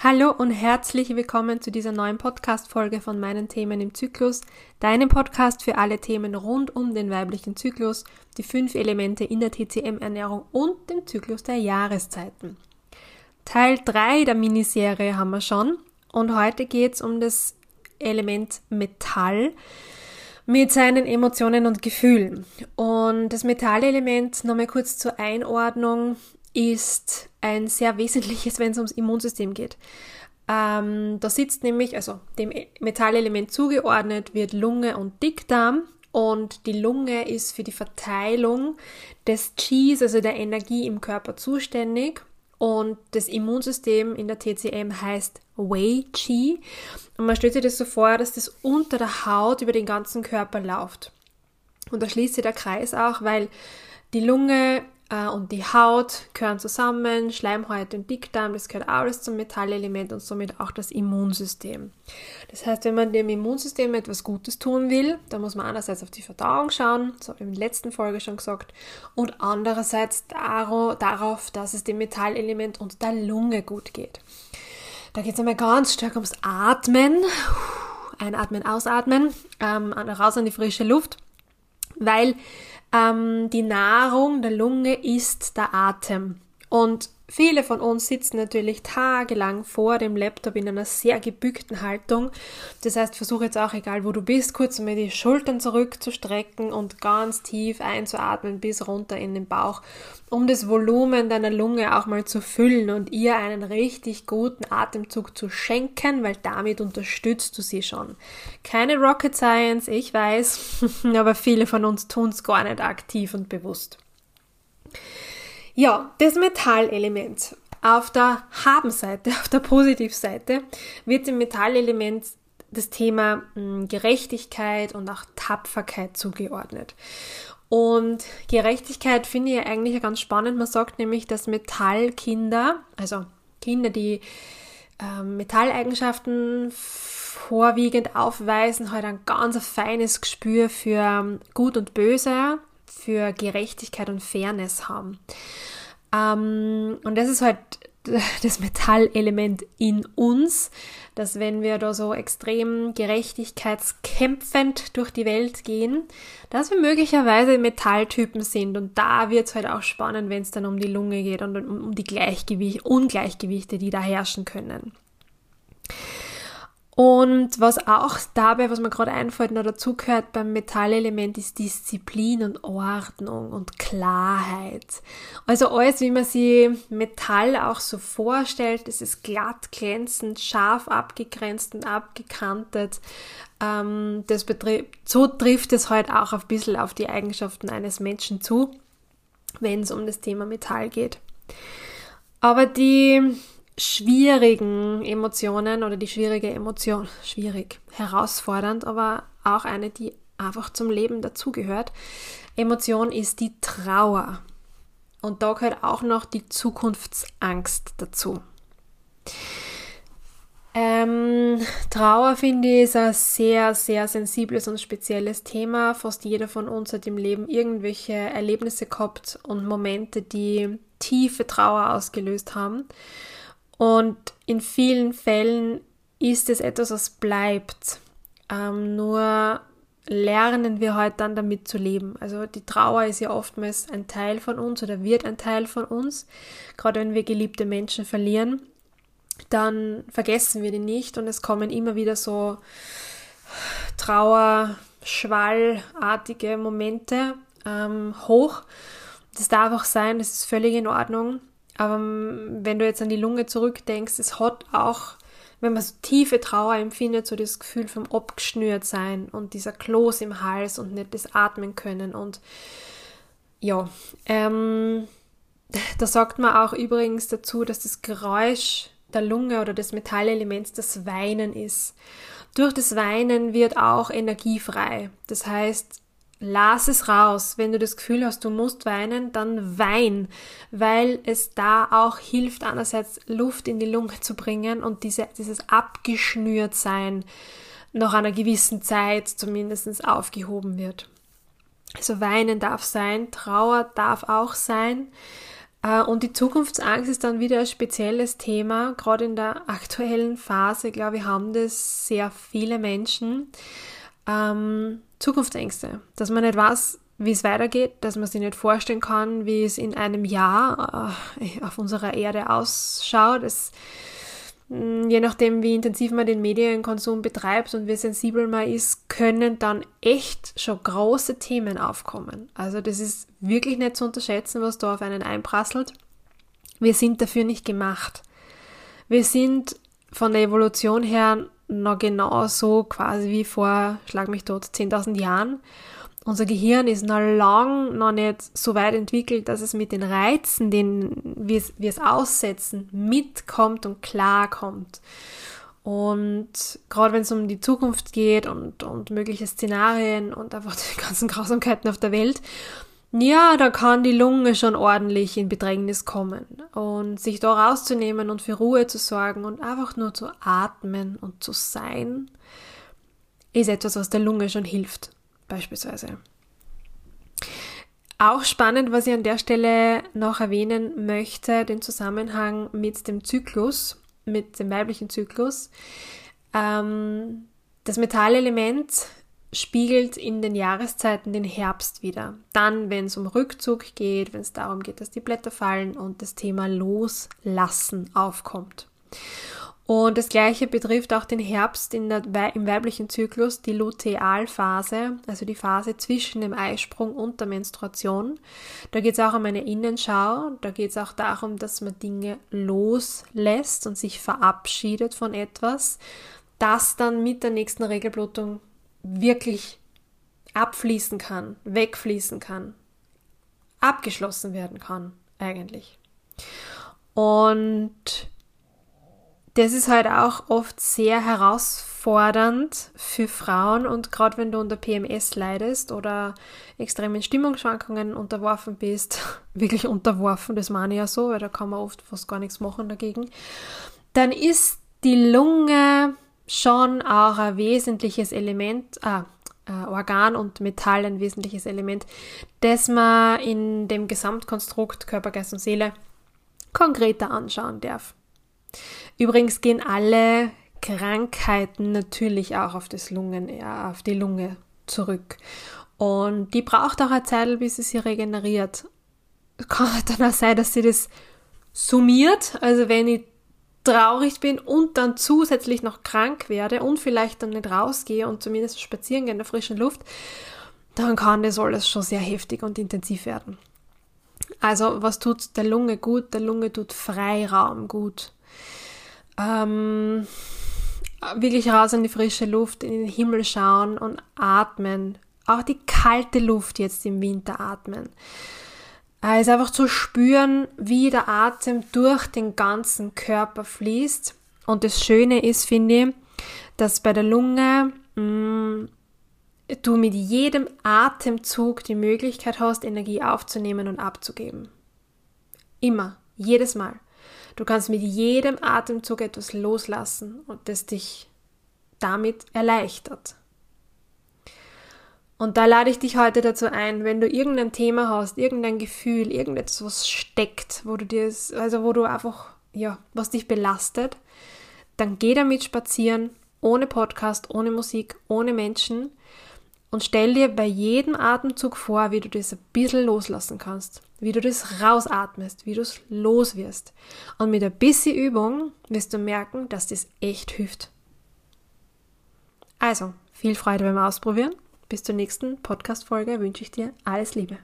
Hallo und herzlich willkommen zu dieser neuen Podcast-Folge von meinen Themen im Zyklus, deinem Podcast für alle Themen rund um den weiblichen Zyklus, die fünf Elemente in der TCM-Ernährung und den Zyklus der Jahreszeiten. Teil 3 der Miniserie haben wir schon und heute geht es um das Element Metall mit seinen Emotionen und Gefühlen. Und das Metallelement, nochmal kurz zur Einordnung, ist ein sehr wesentliches, wenn es ums Immunsystem geht. Ähm, da sitzt nämlich, also dem Metallelement zugeordnet, wird Lunge und Dickdarm. Und die Lunge ist für die Verteilung des Qis, also der Energie im Körper, zuständig. Und das Immunsystem in der TCM heißt Wei Qi. Und man stellt sich das so vor, dass das unter der Haut über den ganzen Körper läuft. Und da schließt sich der Kreis auch, weil die Lunge und die Haut gehören zusammen, Schleimhäute und Dickdarm, das gehört alles zum Metallelement und somit auch das Immunsystem. Das heißt, wenn man dem Immunsystem etwas Gutes tun will, dann muss man einerseits auf die Verdauung schauen, ich in der letzten Folge schon gesagt, und andererseits darauf, dass es dem Metallelement und der Lunge gut geht. Da geht es einmal ganz stark ums Atmen. Einatmen, ausatmen, ähm, raus an die frische Luft, weil ähm, die Nahrung der Lunge ist der Atem. Und viele von uns sitzen natürlich tagelang vor dem Laptop in einer sehr gebückten Haltung. Das heißt, versuche jetzt auch, egal wo du bist, kurz einmal die Schultern zurückzustrecken und ganz tief einzuatmen bis runter in den Bauch, um das Volumen deiner Lunge auch mal zu füllen und ihr einen richtig guten Atemzug zu schenken, weil damit unterstützt du sie schon. Keine Rocket Science, ich weiß, aber viele von uns tun es gar nicht aktiv und bewusst. Ja, das Metallelement. Auf der Haben-Seite, auf der Positivseite, wird dem Metallelement das Thema hm, Gerechtigkeit und auch Tapferkeit zugeordnet. Und Gerechtigkeit finde ich eigentlich ganz spannend. Man sagt nämlich, dass Metallkinder, also Kinder, die äh, Metalleigenschaften vorwiegend aufweisen, halt ein ganz feines Gespür für ähm, Gut und Böse, für Gerechtigkeit und Fairness haben. Ähm, und das ist halt das Metallelement in uns, dass wenn wir da so extrem gerechtigkeitskämpfend durch die Welt gehen, dass wir möglicherweise Metalltypen sind. Und da wird es halt auch spannend, wenn es dann um die Lunge geht und um die Gleichgewicht, Ungleichgewichte, die da herrschen können. Und was auch dabei, was mir gerade einfällt, noch dazugehört beim Metallelement, ist Disziplin und Ordnung und Klarheit. Also alles, wie man sich Metall auch so vorstellt, es ist glatt, glänzend, scharf abgegrenzt und abgekantet. Ähm, das so trifft es halt auch ein bisschen auf die Eigenschaften eines Menschen zu, wenn es um das Thema Metall geht. Aber die schwierigen Emotionen oder die schwierige Emotion, schwierig, herausfordernd, aber auch eine, die einfach zum Leben dazugehört. Emotion ist die Trauer. Und da gehört auch noch die Zukunftsangst dazu. Ähm, Trauer finde ich ist ein sehr, sehr sensibles und spezielles Thema. Fast jeder von uns hat im Leben irgendwelche Erlebnisse gehabt und Momente, die tiefe Trauer ausgelöst haben. Und in vielen Fällen ist es etwas, was bleibt. Ähm, nur lernen wir halt dann damit zu leben. Also die Trauer ist ja oftmals ein Teil von uns oder wird ein Teil von uns. Gerade wenn wir geliebte Menschen verlieren, dann vergessen wir die nicht und es kommen immer wieder so Trauerschwallartige Momente ähm, hoch. Das darf auch sein, das ist völlig in Ordnung. Ähm, wenn du jetzt an die Lunge zurückdenkst, es hat auch, wenn man so tiefe Trauer empfindet, so das Gefühl vom abgeschnürt sein und dieser Kloß im Hals und nicht das Atmen können. Und ja, ähm, da sagt man auch übrigens dazu, dass das Geräusch der Lunge oder des Metallelements das Weinen ist. Durch das Weinen wird auch Energie frei. Das heißt, Lass es raus. Wenn du das Gefühl hast, du musst weinen, dann wein, weil es da auch hilft, einerseits Luft in die Lunge zu bringen und diese, dieses Abgeschnürtsein nach einer gewissen Zeit zumindest aufgehoben wird. Also weinen darf sein, Trauer darf auch sein. Äh, und die Zukunftsangst ist dann wieder ein spezielles Thema. Gerade in der aktuellen Phase, glaube ich, haben das sehr viele Menschen. Ähm, Zukunftsängste, dass man nicht weiß, wie es weitergeht, dass man sich nicht vorstellen kann, wie es in einem Jahr äh, auf unserer Erde ausschaut. Es, mm, je nachdem, wie intensiv man den Medienkonsum betreibt und wie sensibel man ist, können dann echt schon große Themen aufkommen. Also das ist wirklich nicht zu unterschätzen, was da auf einen einprasselt. Wir sind dafür nicht gemacht. Wir sind von der Evolution her noch genauso quasi wie vor, schlag mich tot, 10.000 Jahren. Unser Gehirn ist noch lang noch nicht so weit entwickelt, dass es mit den Reizen, den wir es, aussetzen, mitkommt und klarkommt. Und gerade wenn es um die Zukunft geht und, und mögliche Szenarien und einfach die ganzen Grausamkeiten auf der Welt, ja, da kann die Lunge schon ordentlich in Bedrängnis kommen. Und sich da rauszunehmen und für Ruhe zu sorgen und einfach nur zu atmen und zu sein, ist etwas, was der Lunge schon hilft beispielsweise. Auch spannend, was ich an der Stelle noch erwähnen möchte, den Zusammenhang mit dem Zyklus, mit dem weiblichen Zyklus. Ähm, das Metallelement spiegelt in den Jahreszeiten den Herbst wieder. Dann, wenn es um Rückzug geht, wenn es darum geht, dass die Blätter fallen und das Thema Loslassen aufkommt. Und das gleiche betrifft auch den Herbst der, im weiblichen Zyklus, die Lutealphase, also die Phase zwischen dem Eisprung und der Menstruation. Da geht es auch um eine Innenschau, da geht es auch darum, dass man Dinge loslässt und sich verabschiedet von etwas, das dann mit der nächsten Regelblutung wirklich abfließen kann, wegfließen kann, abgeschlossen werden kann eigentlich. Und das ist halt auch oft sehr herausfordernd für Frauen und gerade wenn du unter PMS leidest oder extremen Stimmungsschwankungen unterworfen bist, wirklich unterworfen, das meine ich ja so, weil da kann man oft fast gar nichts machen dagegen, dann ist die Lunge schon auch ein wesentliches Element, ah, Organ und Metall ein wesentliches Element, das man in dem Gesamtkonstrukt Körper, Geist und Seele konkreter anschauen darf. Übrigens gehen alle Krankheiten natürlich auch auf das Lungen, ja, auf die Lunge zurück. Und die braucht auch eine Zeit, bis sie sich regeneriert. Kann halt dann auch sein, dass sie das summiert. Also wenn ich traurig bin und dann zusätzlich noch krank werde und vielleicht dann nicht rausgehe und zumindest spazieren gehe in der frischen Luft, dann kann das alles schon sehr heftig und intensiv werden. Also was tut der Lunge gut? Der Lunge tut Freiraum gut ähm, wirklich raus in die frische Luft, in den Himmel schauen und atmen. Auch die kalte Luft jetzt im Winter atmen. Ist einfach zu spüren, wie der Atem durch den ganzen Körper fließt. Und das Schöne ist, finde ich, dass bei der Lunge mh, mm, du mit jedem Atemzug die Möglichkeit hast, Energie aufzunehmen und abzugeben. Immer, jedes Mal. Du kannst mit jedem Atemzug etwas loslassen und das dich damit erleichtert. Und da lade ich dich heute dazu ein, wenn du irgendein Thema hast, irgendein Gefühl, irgendetwas, was steckt, wo du dir, also wo du einfach, ja, was dich belastet, dann geh damit spazieren, ohne Podcast, ohne Musik, ohne Menschen und stell dir bei jedem Atemzug vor, wie du das ein bisschen loslassen kannst wie du das rausatmest, wie du es los wirst. Und mit ein bisschen Übung wirst du merken, dass das echt hilft. Also, viel Freude beim Ausprobieren. Bis zur nächsten Podcast-Folge wünsche ich dir alles Liebe.